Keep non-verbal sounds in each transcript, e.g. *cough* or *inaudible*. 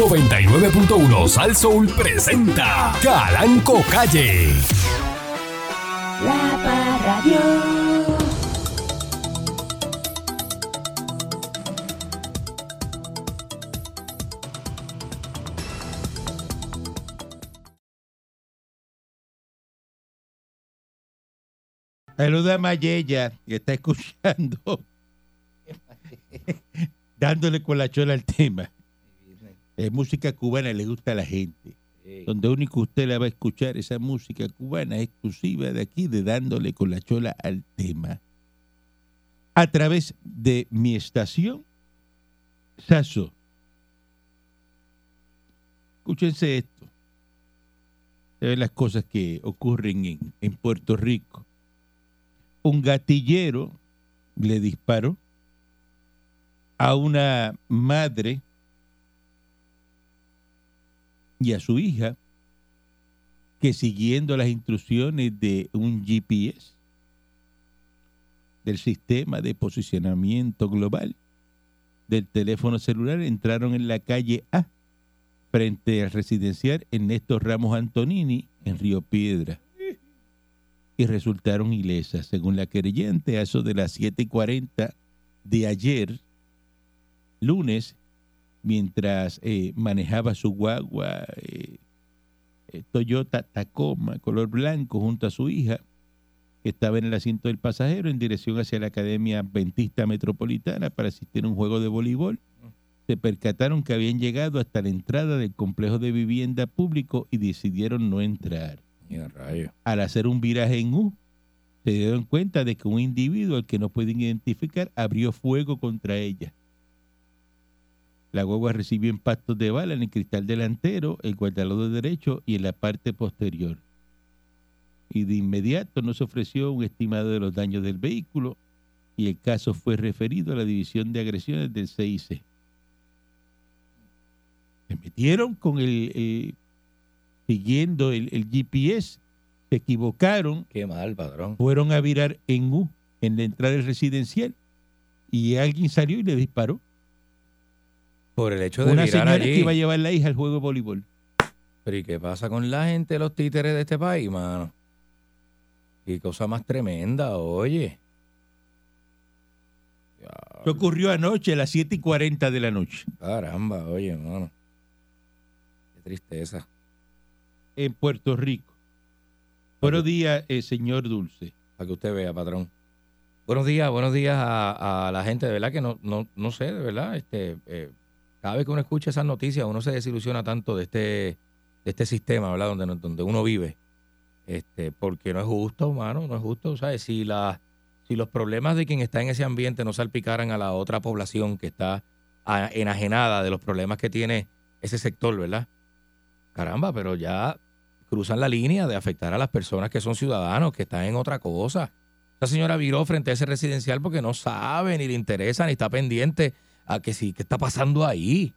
99.1 Sal Soul presenta Calanco Calle. La Parradio. Saluda a Mayella, que está escuchando, *laughs* dándole con la chola al tema. Es música cubana, le gusta a la gente. Donde único usted la va a escuchar, esa música cubana exclusiva de aquí, de dándole con la chola al tema. A través de mi estación, Saso. Escúchense esto. Se ven las cosas que ocurren en, en Puerto Rico un gatillero le disparó a una madre y a su hija que siguiendo las instrucciones de un GPS del sistema de posicionamiento global del teléfono celular entraron en la calle A frente al residencial Ernesto Ramos Antonini en Río Piedra y resultaron ilesas. Según la querellante, a eso de las 7:40 de ayer, lunes, mientras eh, manejaba su guagua eh, eh, Toyota Tacoma color blanco junto a su hija, que estaba en el asiento del pasajero en dirección hacia la Academia Adventista Metropolitana para asistir a un juego de voleibol, se percataron que habían llegado hasta la entrada del complejo de vivienda público y decidieron no entrar. Al hacer un viraje en U, se dieron cuenta de que un individuo al que no pueden identificar abrió fuego contra ella. La guagua recibió impactos de bala en el cristal delantero, el guardalodo derecho y en la parte posterior. Y de inmediato nos ofreció un estimado de los daños del vehículo y el caso fue referido a la División de Agresiones del CIC. Se metieron con el, siguiendo el, el GPS, se equivocaron, Qué mal, padrón. fueron a virar en U, en la entrada del residencial, y alguien salió y le disparó. Por el hecho de Una mirar señora allí. que iba a llevar la hija al juego de voleibol. Pero ¿y qué pasa con la gente, los títeres de este país, mano? Qué cosa más tremenda, oye. Eso ocurrió anoche a las 7 y 40 de la noche Caramba, oye, mano. Qué tristeza. en Puerto Rico. Buenos días, eh, señor Dulce. Para que usted vea, patrón. Buenos días, buenos días a, a la gente, de verdad que no, no, no sé, de verdad, este, eh, cada vez que uno escucha esas noticias, uno se desilusiona tanto de este, de este sistema, ¿verdad? Donde, donde uno vive. Este, porque no es justo, mano, no es justo, ¿sabes? Si la, si los problemas de quien está en ese ambiente no salpicaran a la otra población que está enajenada de los problemas que tiene ese sector, ¿verdad? Caramba, pero ya cruzan la línea de afectar a las personas que son ciudadanos, que están en otra cosa. Esta señora viró frente a ese residencial porque no sabe, ni le interesa, ni está pendiente a que sí, qué está pasando ahí.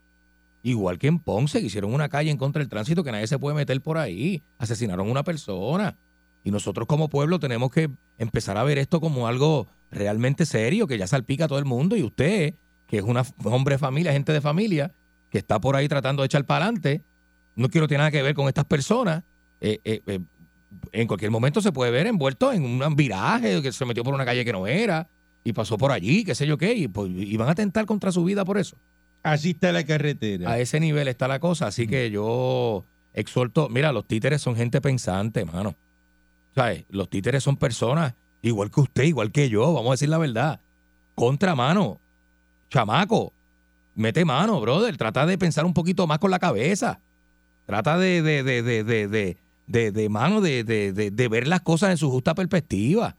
Igual que en Ponce, que hicieron una calle en contra del tránsito que nadie se puede meter por ahí. Asesinaron a una persona. Y nosotros como pueblo tenemos que empezar a ver esto como algo realmente serio, que ya salpica a todo el mundo. Y usted, que es un hombre de familia, gente de familia, que está por ahí tratando de echar para adelante, no quiero tener nada que ver con estas personas. eh, eh, eh, en cualquier momento se puede ver envuelto en un viraje, que se metió por una calle que no era, y pasó por allí, qué sé yo qué, y, pues, y, van a atentar contra su vida por eso. Así está la carretera. A ese nivel está la cosa, así que yo exhorto, mira, los títeres son gente pensante, mano. ¿Sabes? Los títeres son personas igual que usted, igual que yo, vamos a decir la verdad. Contra mano, chamaco, mete mano, brother, trata de pensar un poquito más con la cabeza. Trata de, de, de, de, de, de, de, de mano, de, de, de, de ver las cosas en su justa perspectiva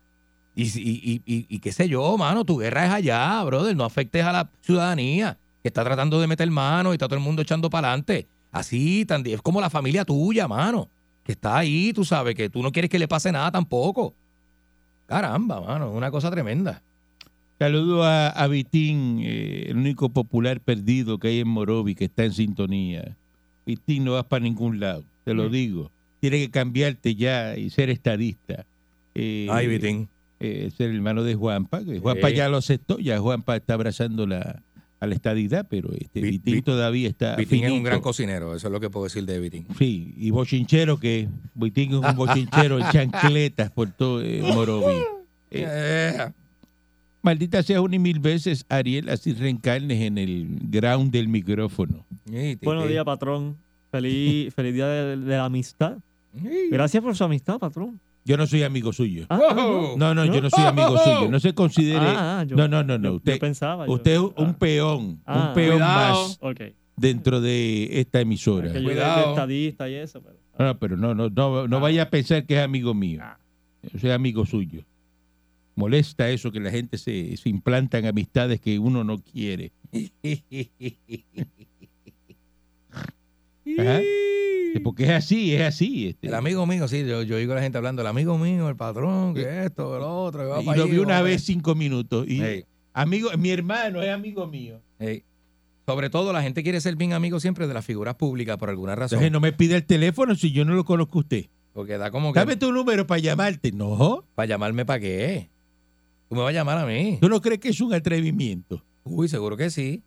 y, y, y, y, qué sé yo, mano, tu guerra es allá, brother, no afectes a la ciudadanía que está tratando de meter mano y está todo el mundo echando para adelante. Así, tan, es como la familia tuya, mano, que está ahí, tú sabes, que tú no quieres que le pase nada tampoco. Caramba, mano, es una cosa tremenda. Saludo a, a Vitín, eh, el único popular perdido que hay en Morovi, que está en sintonía. Vitín, no vas para ningún lado, te lo Mm. digo. Tienes que cambiarte ya y ser estadista. Eh, Ay, Vitín. Eh, ser hermano de Juanpa, que Juanpa Sí. ya lo aceptó, ya Juanpa está abrazando la, a la estadidad, pero este Vi- Vitín Vi- todavía está Vitín es un gran cocinero, eso es lo que puedo decir de Vitín. Sí, y bochinchero que Vitín es un bochinchero en chancletas por todo eh, Morovi. *laughs* Eh, Eh, Maldita sea una y mil veces, Ariel, así reencarnes en el ground del micrófono. Buenos días, patrón. Feliz, feliz día de, de la amistad. Gracias por su amistad, patrón. Yo no soy amigo suyo. Ah. No, no, yo no soy amigo suyo. No se considere. Ah, ah, yo- no, no, no, no. Usted, yo pensaba. yo- usted es un peón, Ah. un peón Cuidado. más dentro de esta emisora. Que yo Cuidado. estadista y eso. Pero, No, pero no, no, no, no vaya a pensar que es amigo mío. Yo soy amigo suyo. Molesta eso que la gente se, se implanta en amistades que uno no quiere. *laughs* Ajá. Porque es así, es así. este. El amigo mío, sí, yo, yo oigo a la gente hablando, el amigo mío, el patrón, que esto, el otro, que va y para lo vi una vez cinco minutos. Y amigo, mi hermano es amigo mío. Sobre todo, la gente quiere ser bien amigo siempre de las figuras públicas por alguna razón. Entonces no me pide el teléfono si yo no lo conozco a usted. Porque da como que. Dame tu número para llamarte. No. ¿Para llamarme para qué? Tú me vas a llamar a mí. ¿Tú no crees que es un atrevimiento? Uy, seguro que sí.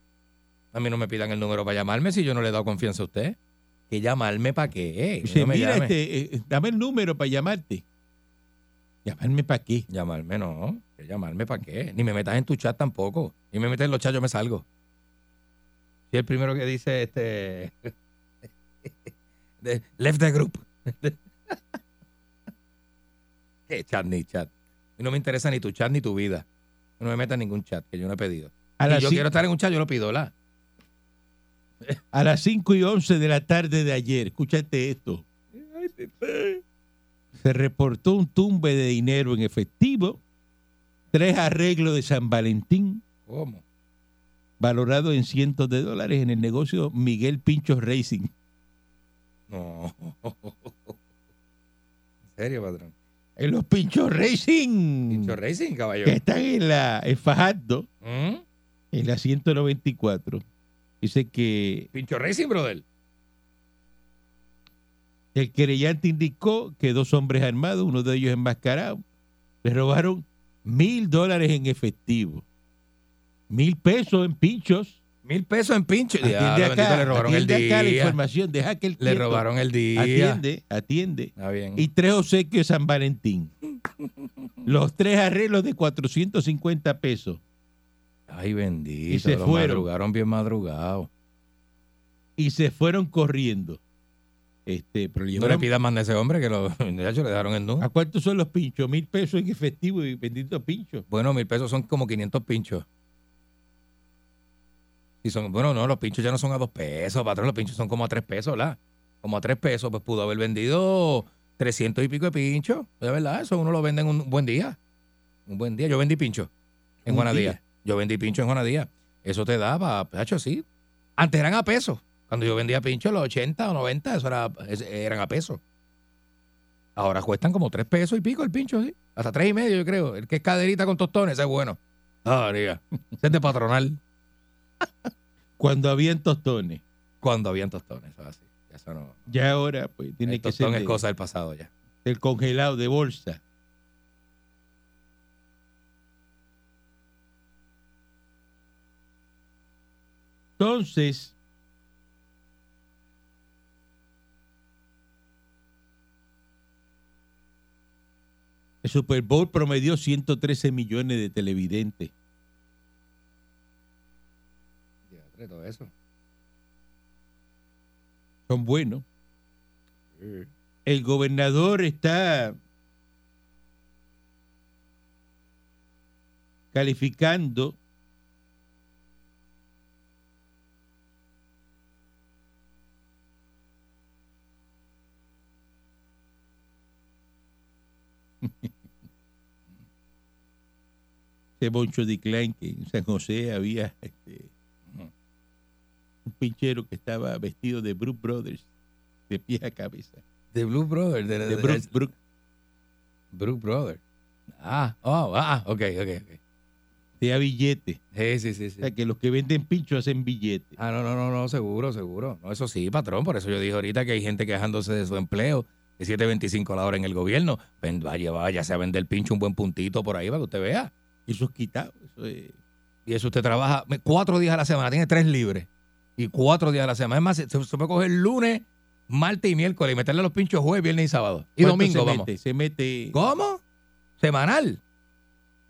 A mí no me pidan el número para llamarme si yo no le he dado confianza a usted. ¿Que llamarme para qué? Dice, No me mira, este, eh, dame el número para llamarte. ¿Llamarme para qué? Llamarme no. ¿Que llamarme para qué? Ni me metas en tu chat tampoco. Ni me metes en los chats, yo me salgo. Si el primero que dice este. *laughs* de- left the group. *laughs* ¿Qué chat ni chat? Y no me interesa ni tu chat ni tu vida. No me metas en ningún chat que yo no he pedido. A Si yo quiero estar en un chat, yo lo pido, ¿la? A las 5 y 11 de la tarde de ayer, escúchate esto. Se reportó un tumbe de dinero en efectivo, tres arreglos de San Valentín, ¿Cómo? valorado en cientos de dólares en el negocio Miguel Pinchos Racing. No. ¿En serio, patrón? En los Pinchos Racing, Pincho Racing, caballo. que están en la en Fajardo, ¿Mm? en la 194. Dice que Pincho Racing, brother. el querellante indicó que dos hombres armados, uno de ellos enmascarado, le robaron mil dólares en efectivo. Mil pesos en pinchos. Mil pesos en pincho. Atiende acá, le robaron el acá la información. Deja que el Le robaron el día. Atiende, atiende. Está bien. Y tres obsequios de San Valentín. Los tres arreglos de 450 pesos. Ay, bendito. Y se los fueron. madrugaron bien madrugados. Y se fueron corriendo. Este, pero No le pidas más de ese hombre que lo, de hecho, le dejaron el nu. ¿A cuántos son los pinchos? Mil pesos en efectivo y bendito pincho. Bueno, mil pesos son como 500 pinchos. Y son, bueno, no, los pinchos ya no son a dos pesos, patrón. Los pinchos son como a tres pesos, ¿verdad? Como a tres pesos, pues pudo haber vendido 300 y pico de pinchos. De verdad, eso uno lo vende en un buen día. Un buen día. Yo vendí pincho en Juanadía. Yo vendí pincho en Juanadía. Eso te daba, hecho sí. Antes eran a pesos. Cuando yo vendía pincho, los 80 o 90, eso era, eran a pesos. Ahora cuestan como tres pesos y pico el pincho, sí. Hasta tres y medio, yo creo. El que es caderita con tostones, ese es bueno. Ah, diga. Ese es de patronal. Cuando habían tostones. Cuando habían tostones, eso es así. Eso no. Ya ahora, pues, tiene el que ser tostón es de- cosa del pasado ya. del congelado de bolsa. Entonces, el Super Bowl promedió 113 millones de televidentes. todo eso. Son buenos. El gobernador está calificando ese Boncho Decline que en San José había este, un pinchero que estaba vestido de Brook Brothers de pie a cabeza. De Blue Brother. De, De de- Brook, de- Brook. Brook Brother. Ah, oh, ah, ok, ok, ok. de a billete. Sí, sí, sí. O sí. sea, que los que venden pincho hacen billete. Ah, no, no, no, no, seguro, seguro. No, eso sí, patrón. Por eso yo dije ahorita que hay gente quejándose de su empleo de 7.25 a la hora en el gobierno. Ven, vaya, vaya, a vender pincho un buen puntito por ahí para que usted vea. Eso es quitado. Eso es- Y eso usted trabaja cuatro días a la semana, tiene tres libres. Y cuatro días a la semana. Es más, se, se puede coger lunes, martes y miércoles y meterle los pinchos jueves, viernes y sábado. Y ¿Cuánto domingo, se vamos. mete? Se mete. ¿Cómo? Semanal.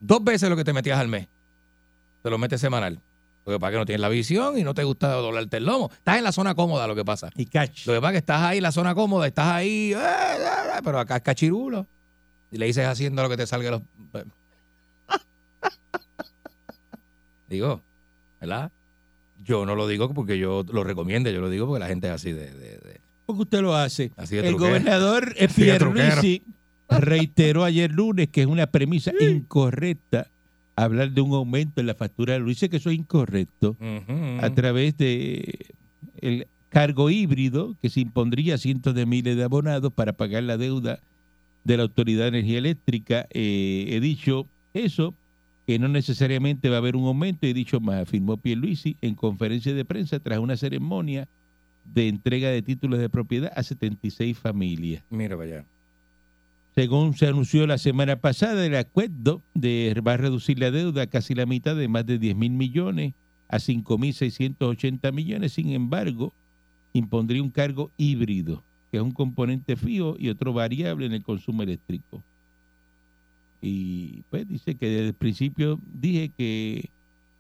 Dos veces lo que te metías al mes. Te lo metes semanal. Porque para que no tienes la visión y no te gusta doblarte el lomo. Estás en la zona cómoda, lo que pasa. Y catch. Lo que pasa es que estás ahí en la zona cómoda, estás ahí, eh, eh, eh, pero acá es cachirulo. Y le dices haciendo lo que te salga los. Digo, ¿verdad? Yo no lo digo porque yo lo recomiende, yo lo digo porque la gente es así de. de- de- Porque usted lo hace. Así de El truquero. gobernador *laughs* Así de Pierluisi reiteró ayer lunes que es una premisa incorrecta hablar de un aumento en la factura de. Dice que eso es incorrecto Ujú. a través de el cargo híbrido que se impondría a cientos de miles de abonados para pagar la deuda de la Autoridad de Energía Eléctrica. Eh, he dicho eso, que no necesariamente va a haber un aumento, he dicho más, afirmó Pierluisi en conferencia de prensa tras una ceremonia de entrega de títulos de propiedad a 76 familias. Mira allá. Según se anunció la semana pasada, el acuerdo de, va a reducir la deuda a casi la mitad de más de 10 mil millones a 5.680 millones. Sin embargo, impondría un cargo híbrido, que es un componente fijo y otro variable en el consumo eléctrico. Y pues dice que desde el principio dije que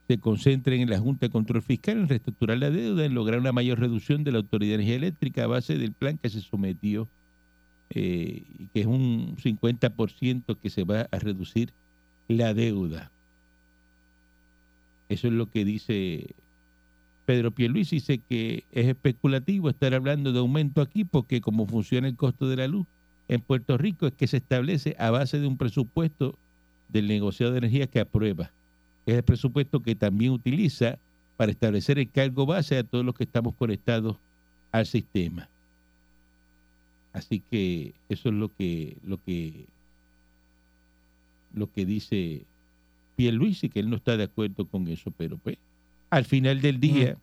se concentren en la Junta de Control Fiscal en reestructurar la deuda, en lograr una mayor reducción de la Autoridad de Energía Eléctrica a base del plan que se sometió eh, que es un 50% que se va a reducir la deuda. Eso es lo que dice Pedro Pierluisi. Dice que es especulativo estar hablando de aumento aquí porque como funciona el costo de la luz en Puerto Rico es que se establece a base de un presupuesto del negociado de energía que aprueba. Es el presupuesto que también utiliza para establecer el cargo base a todos los que estamos conectados al sistema. Así que eso es lo que lo que lo que dice Pierluisi, que él no está de acuerdo con eso, pero pues al final del día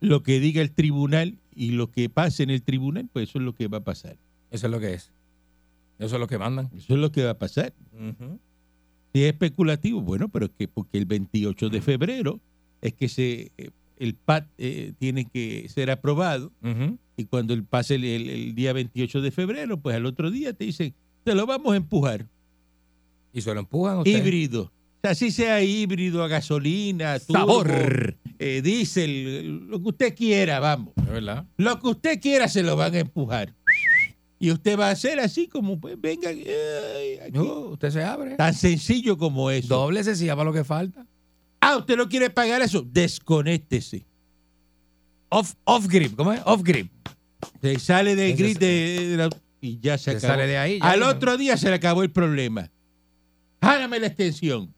lo que diga el tribunal y lo que pase en el tribunal, pues eso es lo que va a pasar. Eso es lo que es. Eso es lo que mandan. Eso es lo que va a pasar. Ujú. Si es especulativo, bueno, pero es que porque el 28 de febrero es que se eh, el PAT eh, tiene que ser aprobado y cuando el pase el, el- el día 28 de febrero, pues al otro día te dicen, te lo vamos a empujar. Y se lo empujan ustedes. Híbrido. O sea, así sea híbrido, a gasolina, turbo, Sabor. Eh, diésel, lo que usted quiera, vamos. Es verdad. Lo que usted quiera se lo van a empujar. Y usted va a hacer así como, pues, venga, ay, aquí. Uh, usted se abre. tan sencillo como eso. Doble si para lo que falta. Ah, usted no quiere pagar eso, desconéctese. Off, off grip. ¿Cómo es? Off grip. Se sale del Ese grid de, de la- y ya se Se acabó. sale de ahí. ya Al otro día se le acabó el problema. Jálame la extensión.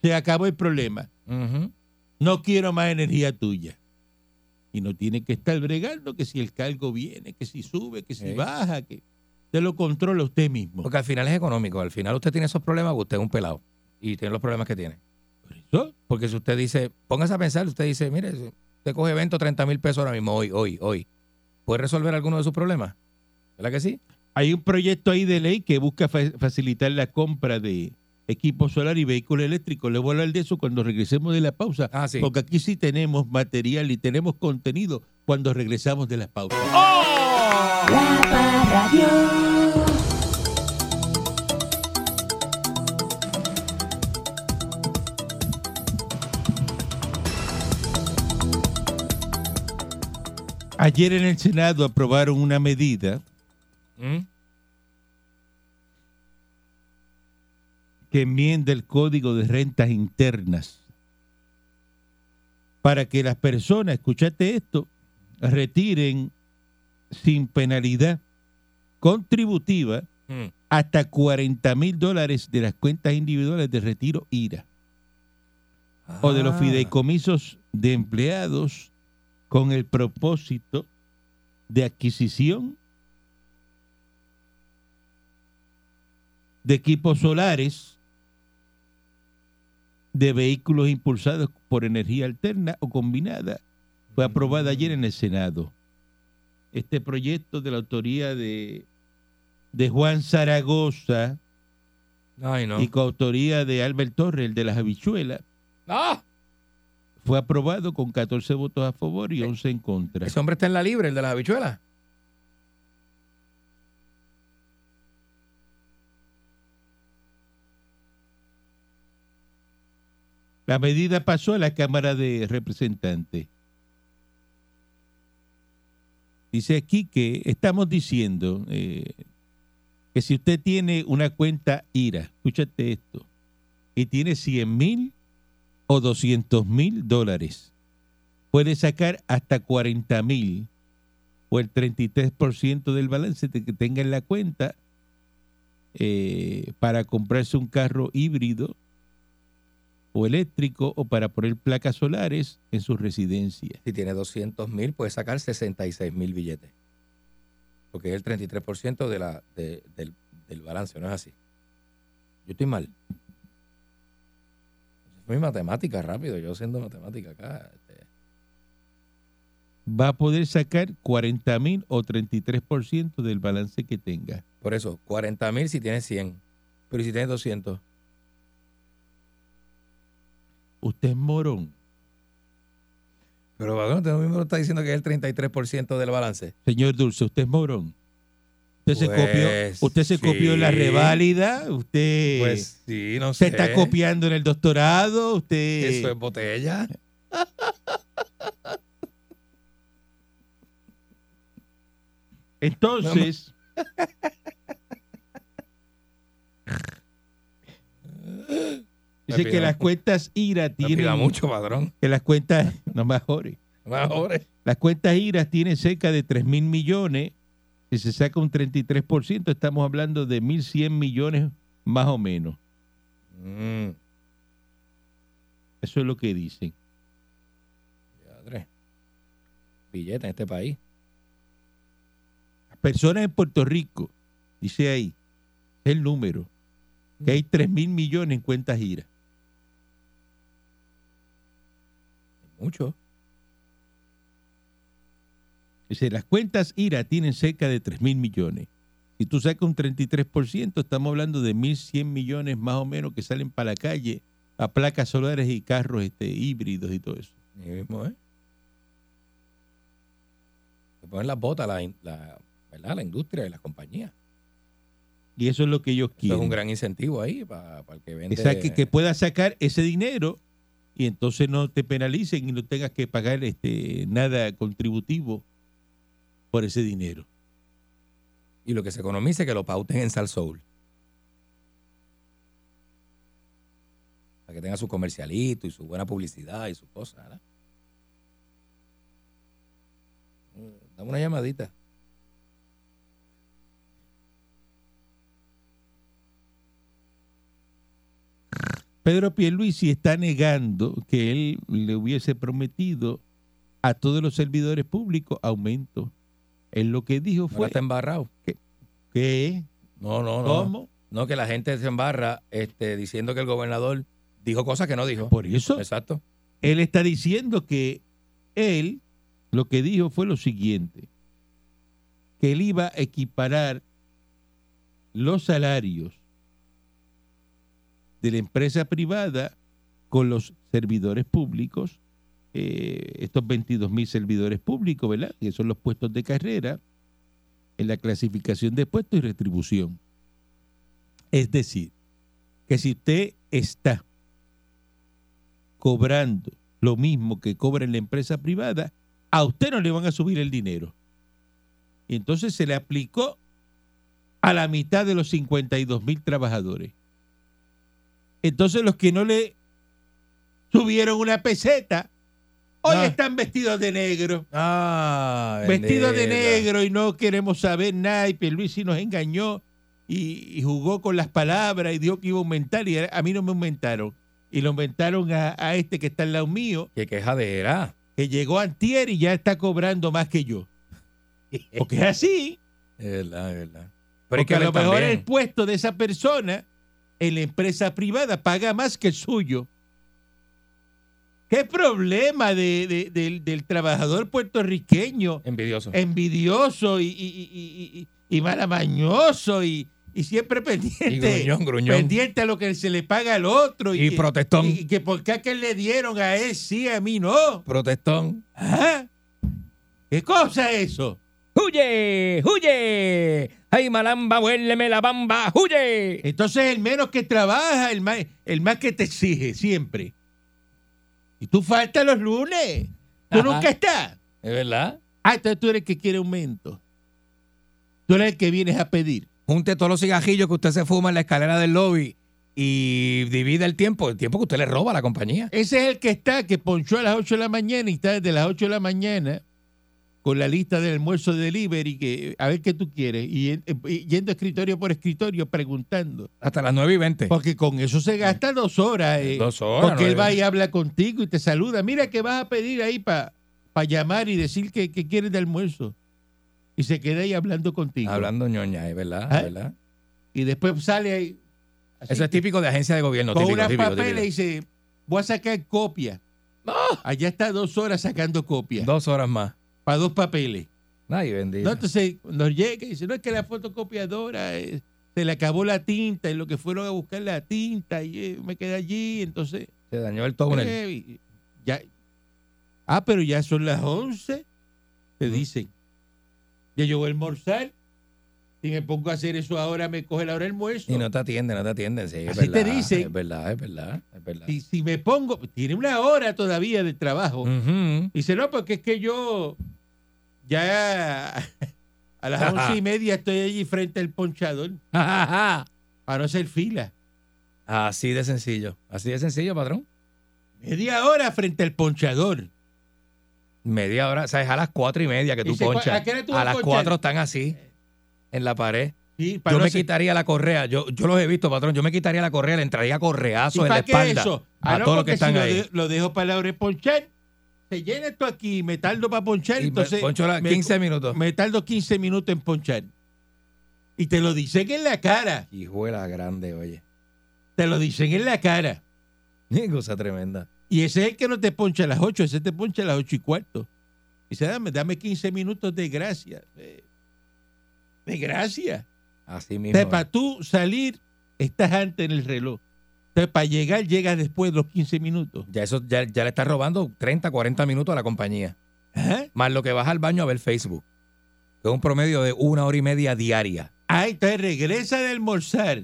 Se acabó el problema. ujú. No quiero más energía tuya. Y no tiene que estar bregando que si el cargo viene, que si sube, que si baja, que se lo controla usted mismo. Porque al final es económico. Al final usted tiene esos problemas, usted es un pelado. Y tiene los problemas que tiene. Por eso, Porque si usted dice, póngase a pensar, usted dice, mire, usted coge 20 o 30 mil pesos ahora mismo, hoy, hoy, hoy. ¿Puede resolver alguno de sus problemas? ¿Verdad que sí? hay un proyecto ahí de ley que busca fa- facilitar la compra de equipos solar y vehículos eléctricos. Le voy a hablar de eso cuando regresemos de la pausa. Ah, sí. Porque aquí sí tenemos material y tenemos contenido cuando regresamos de la pausa. La Parradio. Ayer en el Senado aprobaron una medida ¿Mm? Que enmienda el Código de Rentas Internas para que las personas, escúchate esto, retiren sin penalidad contributiva Mm. hasta 40 mil dólares de las cuentas individuales de retiro IRA o de los Ah. fideicomisos de empleados con el propósito de adquisición de equipos solares, de vehículos impulsados por energía alterna o combinada. Fue aprobada ayer en el Senado. Este proyecto de la autoría de, de Juan Zaragoza, Ay, no. y coautoría de Albert Torres, el de las habichuelas, ¡Ah! fue aprobado con 14 votos a favor y 11 en contra. Ese hombre está en la libre, el de las habichuelas. La medida pasó a la Cámara de Representantes. Dice aquí que estamos diciendo eh, que si usted tiene una cuenta IRA, escúchate esto, y tiene 100 mil o 200 mil dólares, puede sacar hasta 40 mil o el 33% del balance que tenga en la cuenta eh, para comprarse un carro híbrido o eléctrico o para poner placas solares en su residencia. Si tiene 200 mil, puede sacar 66 mil billetes. Porque es el 33% de la, de- del, del balance, ¿no es así? Yo estoy mal. Fue mi matemática rápido, yo haciendo matemática acá. este. Va a poder sacar 40 mil o 33% del balance que tenga. Por eso, 40 mil si tiene 100. Pero ¿y si tiene 200. Usted es morón. Pero ¿para qué usted mismo está diciendo que es el 33% del balance? Señor Dulce, usted es morón. Usted se Pues, copió, usted se copió en la reválida, usted Pues sí, no se sé. está copiando en el doctorado, usted Eso es botella. *laughs* Entonces, dice que las cuentas IRA tienen mucho, padrón. que las *laughs* cuentas no mejores. Mejor. Las cuentas IRA tienen cerca de 3 mil millones. Si se saca un 33%, estamos hablando de 1.100 millones más o menos. Mm, Eso es lo que dicen. diadre. Billete en este país. Las personas en Puerto Rico, dice ahí, es el número, que hay 3 mil millones en cuentas IRA. Mucho. Dice, las cuentas IRA tienen cerca de 3 mil millones. Si tú sacas un 33%, estamos hablando de 1.100 millones más o menos que salen para la calle a placas solares y carros este, híbridos y todo eso. Mismo, ¿eh? Se ponen las botas la, la, ¿verdad? la industria y las compañías. Y eso es lo que ellos Eso quieren. es un gran incentivo ahí para, el que vende. que, saque- que puedas sacar ese dinero y entonces no te penalicen y no tengas que pagar este nada contributivo por ese dinero. Y lo que se economice, que lo pauten en Sal Soul. Para que tenga su comercialito y su buena publicidad y sus cosas. ¿verdad? Mm, Dame una llamadita. Pedro Pierluisi está negando que él le hubiese prometido a todos los servidores públicos aumento. Él lo que dijo fue está embarrado. que No, no, no. ¿cómo? No, que la gente se embarra este, diciendo que el gobernador dijo cosas que no dijo. Por eso Exacto. él está diciendo que él lo que dijo fue lo siguiente, que él iba a equiparar los salarios de la empresa privada con los servidores públicos, eh, estos 22 mil servidores públicos, ¿verdad? Que son los puestos de carrera en la clasificación de puestos y retribución. Es decir, que si usted está cobrando lo mismo que cobra en la empresa privada, a usted no le van a subir el dinero. Y entonces se le aplicó a la mitad de los 52 mil trabajadores. Entonces los que no le subieron una peseta, hoy Ah. están vestidos de negro. Ah, Vestidos de negro y no queremos saber nada. Y Pierluisi nos engañó y, y jugó con las palabras y dijo que iba a aumentar. Y a mí no me aumentaron. Y lo aumentaron a, a este que está al lado mío, Qué quejadera. que llegó antier y ya está cobrando más que yo. Porque es así. Es verdad, es verdad. Pero Porque que a lo mejor también. el puesto de esa persona en la empresa privada paga más que el suyo. ¿Qué problema de- de- del, del trabajador puertorriqueño Envidioso. envidioso y, y, y, y, y- y malamañoso y, y siempre pendiente. Y gruñón, gruñón. Pendiente a lo que se le paga al otro. Y protestón. Y, que por qué a que le dieron a él sí, a mí no. Protestón. ¿Ah? ¿Qué cosa es eso? ¡Huye! ¡Huye! ¡Ay, malamba, huéleme la bamba! ¡Huye! Entonces el menos que trabaja, el más, el más que te exige, siempre. Y tú faltas los lunes. Tú Ajá. nunca estás. ¿Es verdad? Ah, entonces tú eres el que quiere aumento. Tú eres el que vienes a pedir. Junte todos los cigajillos que usted se fuma en la escalera del lobby y divide el tiempo, el tiempo que usted le roba a la compañía. Ese es el que está, que ponchó a las 8 de la mañana y está desde las 8 de la mañana con la lista del almuerzo de delivery, que a ver qué tú quieres, y, y yendo escritorio por escritorio preguntando. Hasta las 9 y 20. Porque con eso se gasta dos horas. eh, Dos horas, Porque él va y habla contigo y te saluda. Mira que vas a pedir ahí para llamar y decir que, que quieres de almuerzo. Y se queda ahí hablando contigo. Hablando ñoña, es verdad, ¿Ah? verdad. Y después sale ahí. así, Eso es típico de agencia de gobierno. Con típico, unas típico, papeles y dice, voy a sacar copia. Allá está dos horas sacando copia. Dos horas más. Para dos papeles. Ay, bendito. No, entonces, cuando llega y dice, no, es que la fotocopiadora eh, se le acabó la tinta y lo que fueron a buscar la tinta y eh, me quedé allí, entonces... Se dañó el túnel. eh, ya, ah, pero ya son las 11, te dicen. Ya yo voy a almorzar. Si me pongo a hacer eso ahora, me coge la hora del almuerzo. Y no te atienden, no te atienden. Sí, es Así te verdad, dicen. Es verdad, es verdad, es verdad. Y si me pongo, tiene una hora todavía de trabajo. Dice, no, porque es que yo ya a las once y *laughs* media estoy allí frente al ponchador *laughs* para no hacer fila. Así de sencillo. Así de sencillo, patrón. Media hora frente al ponchador. Media hora. O sea, es a las cuatro y media que tú Dice, ponchas. ¿a qué hora tú A vas a las ponchar? cuatro están así, en la pared. Sí, Yo me quitaría la correa. Yo, yo los he visto, patrón. Yo me quitaría la correa, le entraría ¿Y correazo en la qué espalda eso? a Ah, no, todos los que están si lo ahí. de- Lo, dejo para de ponchar. Se llena esto aquí, me tardo para ponchar, Y me entonces poncho la- me- 15 minutos. me tardo 15 minutos en ponchar. Y te lo dicen en la cara, Hijuela grande, oye. te lo dicen en la cara. *laughs* Cosa tremenda. Y ese es el que no te poncha a las 8, ese te poncha a las 8 y cuarto. Dice, dame, dame 15 minutos de gracia. eh, De gracia. Así mismo. Entonces, para tú salir, estás antes en el reloj. Entonces, para llegar, llegas después de los 15 minutos. Ya eso ya, ya le estás robando 30, 40 minutos a la compañía. Ajá. Más lo que vas al baño a ver Facebook. Que es un promedio de una hora y media diaria. Ah, entonces regresa de almorzar.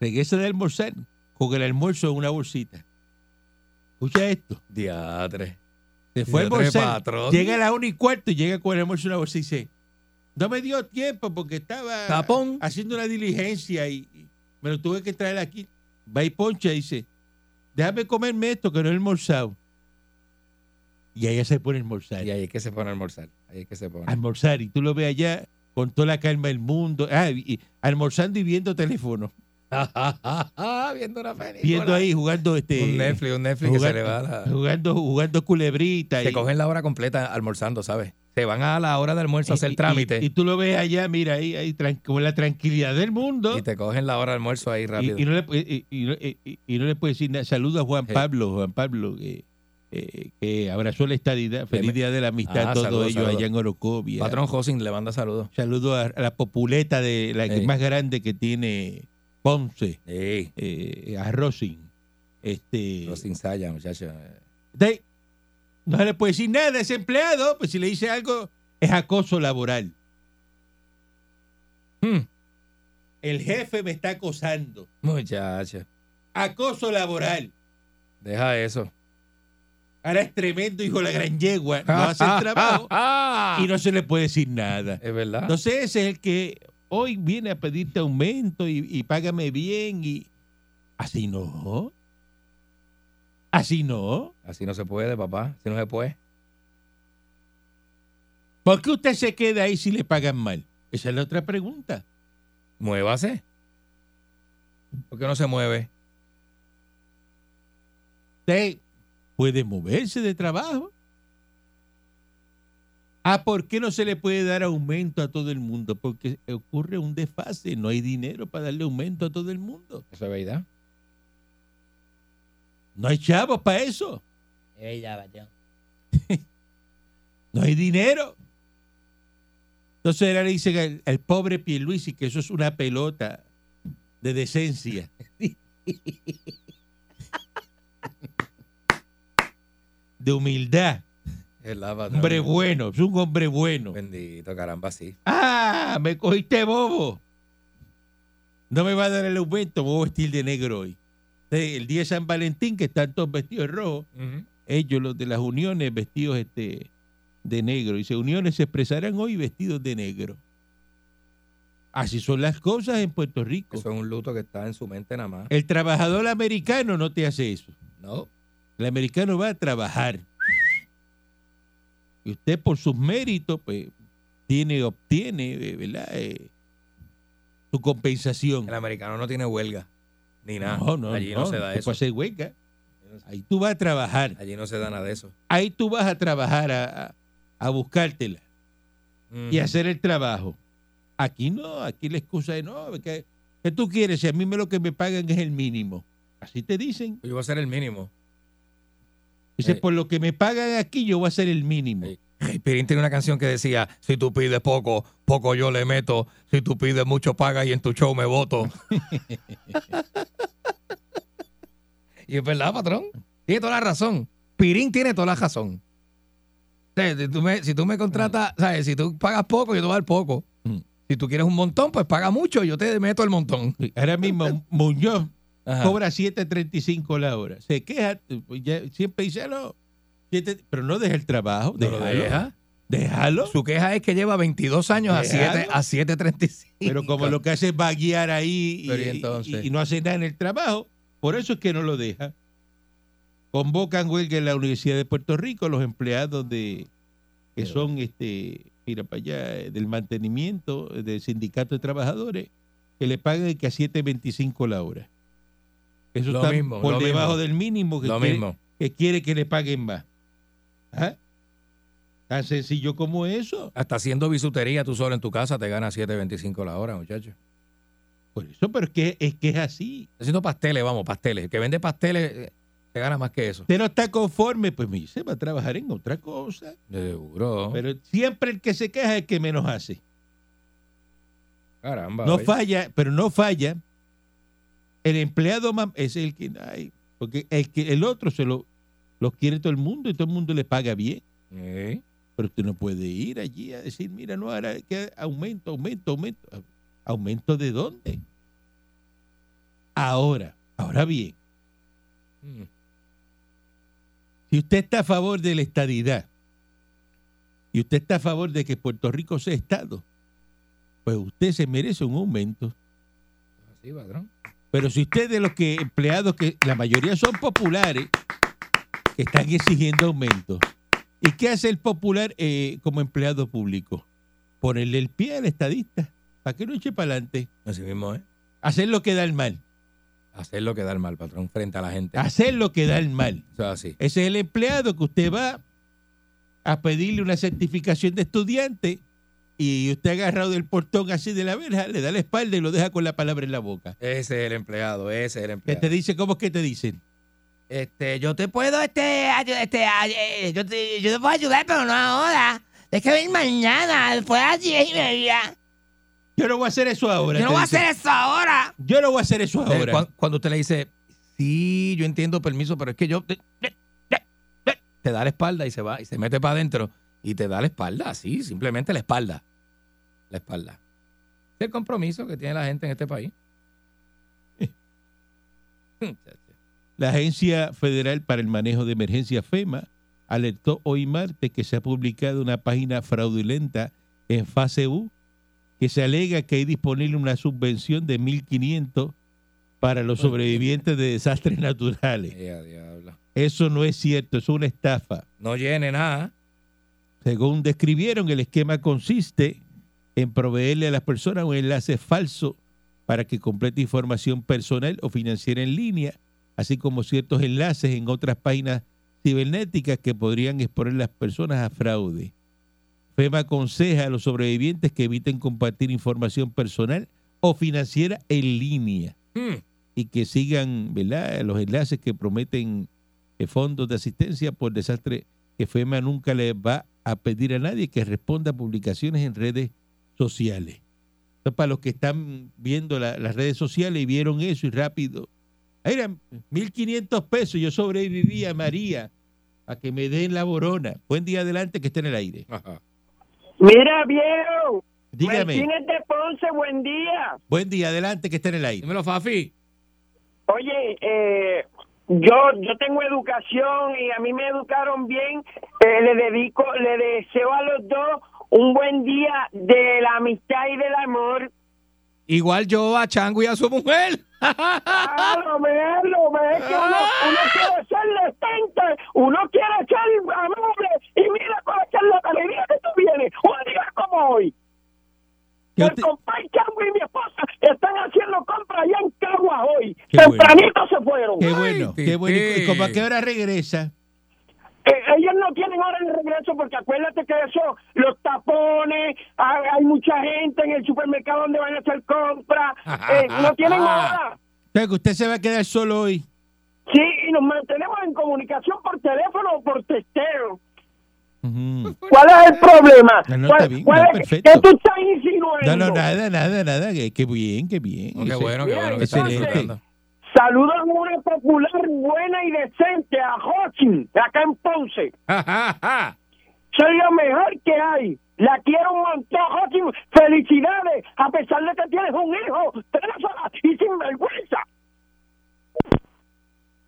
Regresa de almorzar con el almuerzo en una bolsita. Escucha esto. Diatre. Se fue a almorzar. patrón. Llega a las 1 y cuarto y llega con el almuerzo en una bolsita y dice, no me dio tiempo porque estaba Tapón. haciendo una diligencia y, y me lo tuve que traer aquí. Va y poncha y dice, déjame comerme esto que no he almorzado. Y ella se pone a almorzar. Y ahí es que se pone a almorzar. Ahí es que se pone. almorzar y tú lo ves allá con toda la calma del mundo, ah, y- y almorzando y viendo teléfono, *laughs* Viendo una película. viendo ahí jugando este Un Netflix, un Netflix que se le va la... jugando jugando culebrita Se y, cogen la hora completa almorzando, ¿sabes? Se van a la hora de almuerzo a hacer y- trámite y, y tú lo ves allá, mira ahí, ahí tran- con la tranquilidad del mundo y te cogen la hora de almuerzo ahí y, rápido. y no le y- y no- y- y- y no le puedes decir nada. Saludo a Juan Sí. Pablo, Juan Pablo que, eh, que abrazó la estadidad, feliz día de la amistad Ah, a todos saludos, ellos saludos. allá en Orocovia. Patrón Josín le manda saludos. Saludo a, a la populeta de la que Sí. más grande que tiene Ponce. Ey, eh, a Rosin. Este, los ensaya, muchachos. de- no se le puede decir nada a ese empleado, pues si le dice algo es acoso laboral. Hmm, El jefe me está acosando. muchachos, Acoso laboral. deja eso. Ahora es tremendo, hijo de la gran yegua. No hace el trabajo *laughs* y no se le puede decir nada. Es verdad. Entonces ese es el que hoy viene a pedirte aumento y, y págame bien y así no. Así no. Así no se puede, papá. Así no se puede. ¿Por qué usted se queda ahí si le pagan mal? Esa es la otra pregunta. Muévase. ¿Por qué no se mueve? Usted puede moverse de trabajo. Ah, ¿por qué no se le puede dar aumento a todo el mundo? Porque ocurre un desfase. No hay dinero para darle aumento a todo el mundo. Eso es verdad. No hay chavos para eso. Es verdad, patrón. No hay dinero. Entonces ahora le dicen al, al pobre Pierluisi que eso es una pelota de decencia. *laughs* De humildad. Patrón. Hombre bueno, es un hombre bueno. Bendito, caramba, sí. ¡Ah! Me cogiste bobo. No me va a dar el aumento, me voy a vestir de negro hoy. El día de San Valentín, que están todos vestidos de rojo, ellos, los de las uniones, vestidos este, de negro. Dice, uniones se expresarán hoy vestidos de negro. Así son las cosas en Puerto Rico. Eso es un luto que está en su mente nada más. El trabajador americano no te hace eso. No. El americano va a trabajar. Y usted por sus méritos, pues, tiene, obtiene, eh, ¿verdad? Eh, su compensación. El americano no tiene huelga. Ni nada. No, no, Allí no, se da eso. puede hacer huelga. Ahí tú vas a trabajar. Allí no se da nada de eso. Ahí tú vas a trabajar a, a- buscártela y Ujú. hacer el trabajo. Aquí no, aquí la excusa es no, que, que tú quieres, si a mí me lo que me pagan es el mínimo. Así te dicen. Yo voy a hacer el mínimo. Dice, por lo que me pagan aquí, yo voy a hacer el mínimo. Hey, Pirín tiene una canción que decía, si tú pides poco, poco yo le meto. Si tú pides mucho, paga y en tu show me voto. *laughs* y es verdad, patrón. Tiene toda la razón. Pirín tiene toda la razón. O sea, si, tú me, si tú me contratas, ¿sabes? Si tú pagas poco, yo te voy a dar poco. Mm. Si tú quieres un montón, pues paga mucho, yo te meto el montón. Ahora mismo Muñoz Ajá. cobra 7.35 la hora. Se queja, ya siempre dice, no, pero no deja el trabajo. No lo Déjalo. deja. Déjalo. Su queja es que lleva 22 años a Déjalo. 7 a 7.35. Pero como lo que hace es vaguear ahí y, ¿y y- no hace nada en el trabajo, por eso es que no lo deja. Convocan huelga en la Universidad de Puerto Rico los empleados de que Pero- son este mira para allá eh, del mantenimiento eh, del sindicato de trabajadores que le pagan que a 7.25 la hora. Eso Lo está mismo, por debajo mismo. del mínimo que Lo quiere, mismo. que quiere que le paguen más. ¿Ah? Tan sencillo como eso. Hasta haciendo bisutería tú solo en tu casa te ganas 7.25 la hora, muchacho. Por eso, pero es que es que es así. Haciendo pasteles, vamos, pasteles. El que vende pasteles eh, te gana más que eso. usted no está conforme, pues me dice, va a trabajar en otra cosa. Seguro. Pero siempre el que se queja es el que menos hace. Caramba. No falla, pero no falla. El empleado más es el que, ay, porque el que el otro se lo, lo quiere todo el mundo y todo el mundo le paga bien. Sí. Pero usted no puede ir allí a decir, mira, no, ahora que aumento, aumento, aumento. ¿Aumento de dónde? Ahora, ahora bien, Mm. Si usted está a favor de la estadidad y usted está a favor de que Puerto Rico sea Estado, pues usted se merece un aumento. Así, patrón. Pero si usted de los que empleados, que la mayoría son populares, que están exigiendo aumentos, ¿y qué hace el popular eh, como empleado público? Ponerle el pie al estadista para que no eche para adelante. Así mismo, ¿eh? Hacer lo que da el mal. Hacer lo que da el mal, patrón, frente a la gente. Hacer lo que da el mal. Así. Ese es el empleado que usted va a pedirle una certificación de estudiante y usted agarrado del portón así de la verja, le da la espalda y lo deja con la palabra en la boca. Ese es el empleado, ese es el Que empleado. te dice, ¿cómo es que te dicen? Este, yo te puedo, este, este, eh, yo te, yo te puedo ayudar, pero no ahora. Es que ven mañana, después de las diez y media. Yo no voy a hacer eso ahora. Yo no voy a hacer eso ahora. Yo no voy a hacer eso Eh, ahora. cuan- Cuando usted le dice, sí, yo entiendo permiso, pero es que yo. Te, te da la espalda y se va, y se mete para adentro y te da la espalda, así, simplemente la espalda. La espalda. Es el compromiso que tiene la gente en este país. *laughs* La Agencia Federal para el Manejo de Emergencia FEMA alertó hoy martes que se ha publicado una página fraudulenta en fase U que se alega que hay disponible una subvención de 1.500 para los sobrevivientes de desastres naturales. Eso no es cierto, es una estafa. No llene nada. Según describieron, el esquema consiste en proveerle a las personas un enlace falso para que complete información personal o financiera en línea, así como ciertos enlaces en otras páginas cibernéticas que podrían exponer a las personas a fraude. FEMA aconseja a los sobrevivientes que eviten compartir información personal o financiera en línea Hmm. y que sigan ¿verdad? los enlaces que prometen eh, fondos de asistencia por desastre que FEMA nunca le va a pedir a nadie que responda a publicaciones en redes sociales. Esto para los que están viendo la- las redes sociales y vieron eso y rápido. Eran 1.500 pesos. Yo sobrevivía, María, a que me den la borona. Buen día adelante que esté en el aire. Ajá. Mira, viejo. Dígame. Martínez de Ponce, buen día. Buen día adelante que esté en el aire. Dímelo, Fafi. Oye, eh, yo yo tengo educación y a mí me educaron bien. Eh, le dedico, le deseo a los dos un buen día de la amistad y del amor. Igual yo a Chango y a su mujer. Ah, *laughs* lo veo, lo veo, que uno, uno quiere ser decente, uno quiere ser amable y mira con la charlatanería que tú vienes. Un día como hoy. ¿Qué El usted- compadre Chango y mi esposa están haciendo compras allá en Caguas hoy. Qué bueno. Tempranito se fueron. Qué bueno, Ay, qué bueno. ¿Y como a qué hora regresa? Eh, ellos no tienen hora de regreso porque acuérdate que eso, los tapones, hay, hay mucha gente en el supermercado donde van a hacer compras, *laughs* eh, no tienen hora. O sea, que usted se va a quedar solo hoy. Sí, y nos mantenemos en comunicación por teléfono o por testeo. ¿Cuál es el problema? No, no, ¿Cuál- está bien, cuál no, es- perfecto. ¿Qué tú estás insinuando? No, no, nada, nada, nada. Que bien, que bien. Qué bueno, qué bueno que Saludos a una popular buena y decente, a Hotching, acá en Ponce. *laughs* Soy lo mejor que hay. La quiero un montón, Hotching. Felicidades, a pesar de que tienes un hijo, tréfala y sin vergüenza.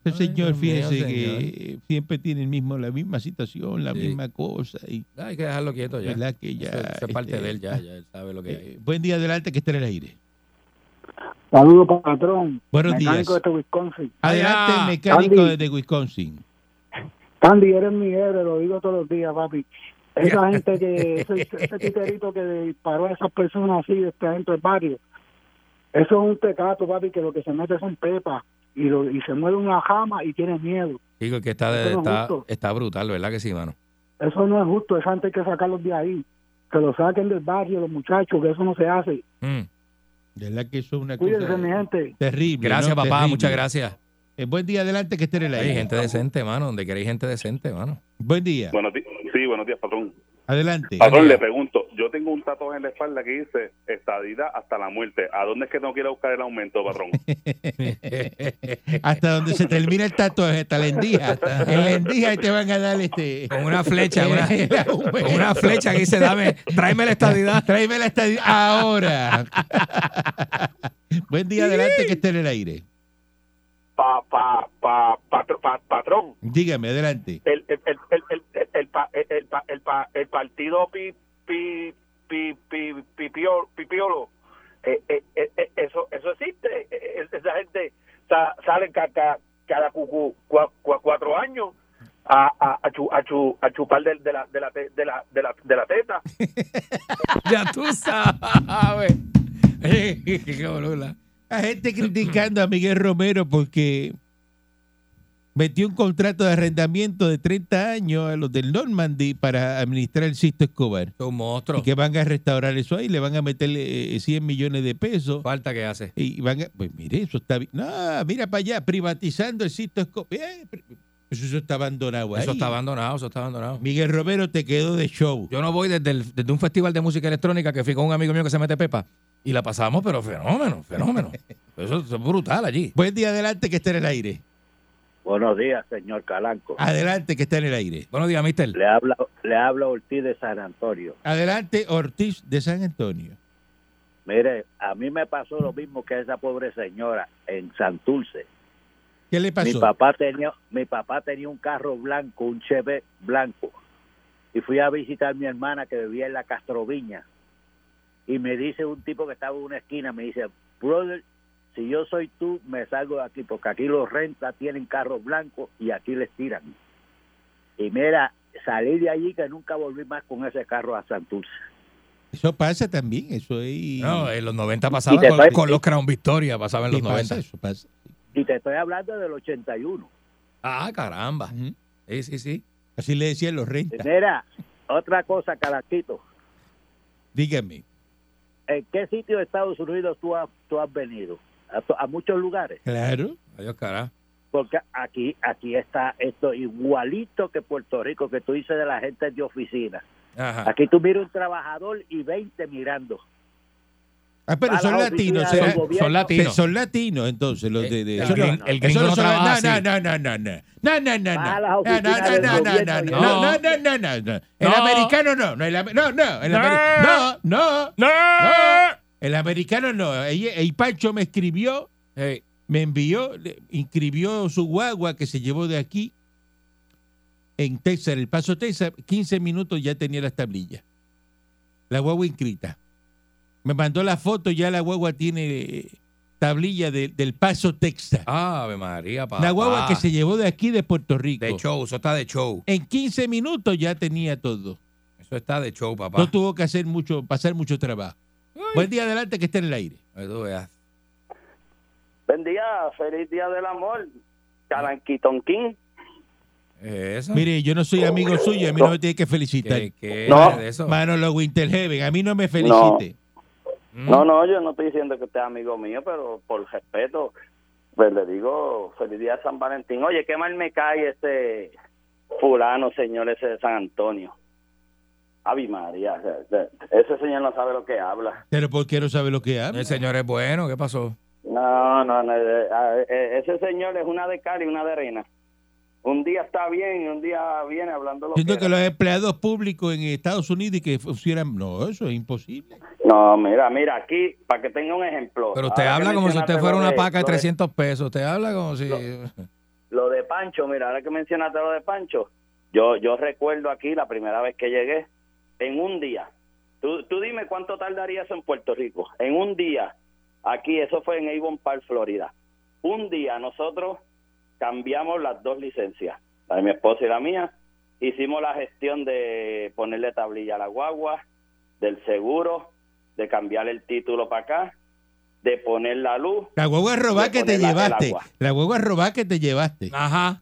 El Ay, señor, Dios fíjese señor. que siempre tiene el mismo, la misma situación, la Sí. misma cosa. Y Hay que dejarlo quieto ya. verdad que ya. Eso, es parte este, de él ya, ya él sabe lo que hay. eh, buen día adelante que esté en el aire. Saludos, patrón. Buenos Mecánico días. de Wisconsin. Adelante, Allá. mecánico Andy. desde Wisconsin. Candy, eres mi héroe, lo digo todos los días, papi. Esa gente que, ese, ese titerito que disparó a esas personas así este, dentro del barrio, eso es un pecado, papi, que lo que se mete son pepas y, lo, y se mueve una jama y tiene miedo. Digo que está, Eso no es está, justo. está brutal, ¿verdad que sí, mano? Eso no es justo, esa gente hay que sacarlos de ahí. Que lo saquen del barrio, los muchachos, que eso no se hace. Mm. De verdad que eso es una Cuídense, cosa mi gente. terrible. Gracias, ¿no? papá, Terrible. muchas gracias. Eh, buen día adelante que esté en el Hay gente decente, mano, donde queréis gente decente, mano. Buen día. Buenos días. Sí, buenos días, patrón. Adelante. Patrón, le pregunto, yo tengo un tatuaje en la espalda que dice estadidad hasta la muerte. ¿A dónde es que tengo que ir a buscar el aumento, patrón? Hasta donde se termina el tatuaje, hasta la endija. En la endija y te van a dar este. Con una flecha, una, el aumento. con una flecha que dice, dame, tráeme la estadidad. Tráeme la estadía ahora. Buen día adelante que esté en el aire. Pa, pa, pa, patrón, Dígame, adelante. el, el, el, el, el, el, el, pa- el, el, pa- el, pa- el partido pi, pi, pi, pi, pipiolo, eh, eh, eh, eso eso existe. Eh, eh, esa gente sa- sale ca- ca- cada cua- cuatro años a, a, a, chu- a, a chupar de, la, de, la, de, la, de, la, de la teta. *laughs* Ya tú sabes. *laughs* Qué. La gente criticando a Miguel Romero porque metió un contrato de arrendamiento de 30 años a los del Normandy para administrar el Sisto Escobar. Es un monstruo. Y que van a restaurar eso ahí, le van a meterle eh, 100 millones de pesos. Falta que hace. Y van a, pues mire, eso está bien. No, mira para allá, privatizando el Sisto Escobar. Eh, Eso, está abandonado ahí. Eso está abandonado, eso está abandonado. Miguel Romero te quedó de show. Yo no voy desde, el- desde un festival de música electrónica que fui con un amigo mío que se mete pepa y la pasamos, pero fenómeno, fenómeno. *laughs* Eso, eso es brutal allí. Buen día adelante que está en el aire. Buenos días, señor Calanco. Adelante que está en el aire. Buenos días, mister. Le habla, le habla Ortiz de San Antonio. Adelante Ortiz de San Antonio. Mire, a mí me pasó lo mismo que a esa pobre señora en Santurce. ¿Qué le Mi pasó? papá tenía, mi papá tenía un carro blanco, un Chevy blanco, y fui a visitar a mi hermana que vivía en la Castroviña. Y me dice un tipo que estaba en una esquina, me dice, brother, si yo soy tú, me salgo de aquí, porque aquí los rentas tienen carros blancos y aquí les tiran. Y mira, salí de allí que nunca volví más con ese carro a Santurce. Eso pasa también, eso es... No, en los 90 pasaba Y te con, estoy- con los Crown Victoria, pasaba en los pasa, 90. eso pasa. Y te estoy hablando del 81. Ah, caramba. Sí, sí, sí. Así le decían los rentas. Mira, otra cosa, Calaquito. Dígame. ¿En qué sitio de Estados Unidos tú has, tú has venido? A, to- a muchos lugares. Claro. Adiós, cara. Porque aquí aquí está esto igualito que Puerto Rico, que tú dices de la gente de oficina. Ajá. Aquí tú miras un trabajador y 20 mirando. Ah, pero son la latinos. gobierno. Son latinos. Son latinos, entonces, los de... de- El eso no- el eso gringo no no son- trabaja no, así. no, no, no, no. No, no, no, no. No, no, oficinas no, no, no, no, no, no, no, no, no, no. El No. americano no, no, el am- no, no, el ameri- no, no, ¡No! no. El americano no. Y Pancho me escribió, me envió, le- inscribió su guagua que se llevó de aquí en Texas, el Paso Texas, 15 minutos ya tenía las tablillas. La guagua inscrita. Me mandó la foto, ya la guagua tiene eh, tablilla de- del Paso Texas. Ave María, papá. La guagua que se llevó de aquí de Puerto Rico. De show, eso está de show. En 15 minutos ya tenía todo. Eso está de show, papá. No tuvo que hacer mucho, pasar mucho trabajo. Buen día adelante que esté en el aire. Ahí tú veas. Buen día, feliz día del amor. Calanquiton King. ¿Es eso? Mire, yo no soy amigo suyo, a mí no me tiene que felicitar. ¿Qué, qué No. es eso? Manolo Winterheaven, a mí no me felicite. Mm. No, no, yo no estoy diciendo que usted es amigo mío, pero por respeto, pues le digo feliz día de San Valentín. Oye, qué mal me cae ese fulano, señor ese de San Antonio. Avi María, ese señor no sabe lo que habla. Pero ¿por qué no sabe lo que habla? El señor es bueno, ¿qué pasó? No, no, no, eh, eh, ese señor es una de cal y una de arena. Un día está bien y un día viene hablando lo Siento que... que los empleados públicos en Estados Unidos y que funcionan... No, eso es imposible. No, mira, mira, aquí, para que tenga un ejemplo. Pero usted habla como si usted fuera una de- paca de lo 300 pesos. Usted habla como si... Lo- Lo de Pancho, mira, ahora que mencionaste lo de Pancho, yo yo recuerdo aquí la primera vez que llegué, en un día, tú, tú dime cuánto tardaría eso en Puerto Rico, en un día, aquí, eso fue en Avon Park, Florida, un día nosotros cambiamos las dos licencias, la de mi esposa y la mía, hicimos la gestión de ponerle tablilla a la guagua, del seguro, de cambiar el título para acá, de poner la luz, La hueva robá De que te llevaste. La hueva robá que te llevaste. Ajá.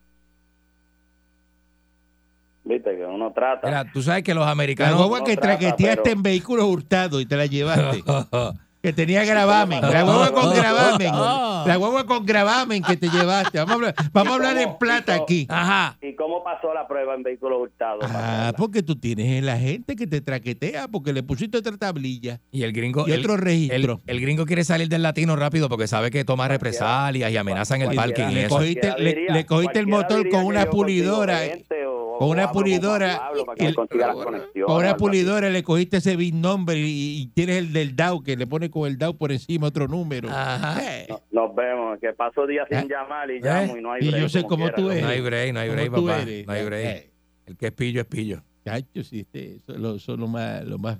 Viste que uno trata. Mira, tú sabes que los La americanos... hueva no que trata, traqueteaste pero- en vehículos hurtados y te la llevaste. *laughs* que tenía gravamen. La hueva con *laughs* gravamen. *laughs* La hueva con gravamen que te llevaste. Vamos a hablar, vamos a hablar en plata aquí. Ajá. ¿Y cómo pasó la prueba en vehículos hurtados? Ah, porque tú tienes la gente que te traquetea porque le pusiste otra tablilla Y el gringo... y otro El, registro. el gringo quiere salir del latino rápido porque sabe que toma represalias y amenaza en el y le eso. cogiste- le- cogiste el motor con una pulidora, gente con una pulidora y Con una pulidora le cogiste ese big number y, y tienes el del DAO que le pone con el DAO por encima otro número. Ajá. Eh, No- Nos vemos, que paso días sin ¿Eh? llamar y ¿Eh? llamo y no hay Y break, yo sé cómo quiera, tú ¿no? eres. No hay break, no hay ¿Cómo break, papá. eres? No hay break. Eh, El que es pillo es pillo. Chacho, si este, eso lo- son lo más, lo más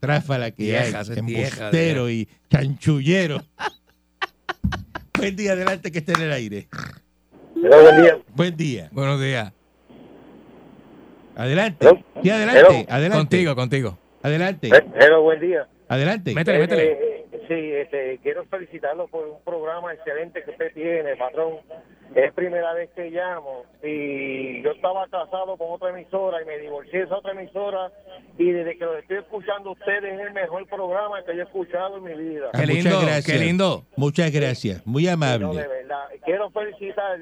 tráfala que Viejas, hay, es vieja, embustero y chanchullero. *laughs* Buen día, adelante que esté en el aire. buen día. Buen día. Buenos días. Adelante. Hello. Sí, adelante. Adelante. Contigo, contigo. Adelante. Eh, Hello, buen día. Adelante. Métele, métele. Eh, eh, sí, este, quiero felicitarlo por un programa excelente que usted tiene, patrón. Es primera vez que llamo y yo estaba casado con otra emisora y me divorcié de esa otra emisora y desde que lo estoy escuchando ustedes es el mejor programa que yo he escuchado en mi vida. Ah, Qué lindo, muchas gracias. qué lindo. Muchas gracias. Muy No, de amable. verdad. Quiero felicitar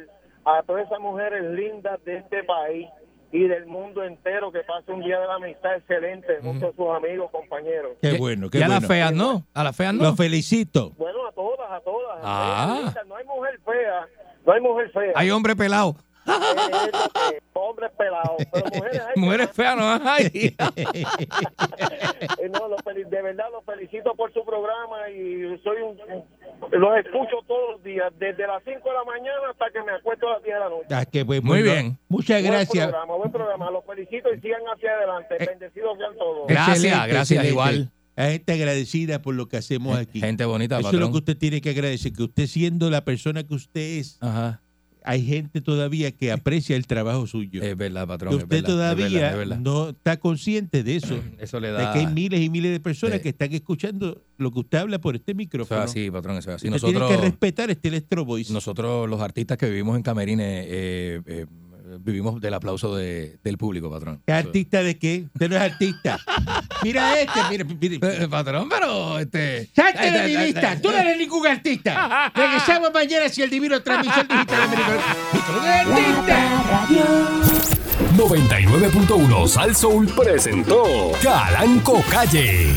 a todas esas mujeres lindas de este país y del mundo entero que pase un día de la amistad excelente junto a sus amigos, compañeros. Qué bueno, qué y a bueno. las feas no. A las feas no. Lo felicito. Bueno, a todas, a todas. Ah. No hay mujer fea, no hay mujer fea. Hay hombre pelado. Eh, que- hombres pelados, pero mujeres hay. Mujeres feas no hay. *laughs* Eh, no, los de verdad los felicito por su programa y soy un, los escucho todos los días, desde las 5 de la mañana hasta que me acuesto a las 10 de la noche. Ah, Muy bueno. bien. Muchas Buen gracias. programa, buen programa. Los felicito y sigan hacia adelante. Eh, Bendecidos sean todos. Gracias, Excelente, gracias, excelente. igual. La gente agradecida por lo que hacemos aquí. Gente bonita, Eso es lo patrón. que usted tiene que agradecer, que usted siendo la persona que usted es, Ajá. Hay gente todavía que aprecia el trabajo suyo. Es verdad, patrón. que es usted verdad, es todavía verdad, es verdad. no está consciente de eso, *clears throat* Eso le de da. que hay miles y miles de personas que están escuchando lo que usted habla por este Eso micrófono. es así, patrón, eso es así. usted tiene que respetar este Electro Voice. nosotros, los artistas que vivimos en Camerines, eh, eh, vivimos del aplauso de- del público, patrón. ¿Es artista de qué? Usted no es artista. *laughs* Mira este, mira, mira. Eh, patrón, pero este. ¡Salte de eh, mi eh, vista! eh, ¡Tú no eres ningún artista! Regresamos mañana si el divino transmisor digital americano. ¡Artista! La Parradio. 99.1 Sal Soul presentó Calanco Calle.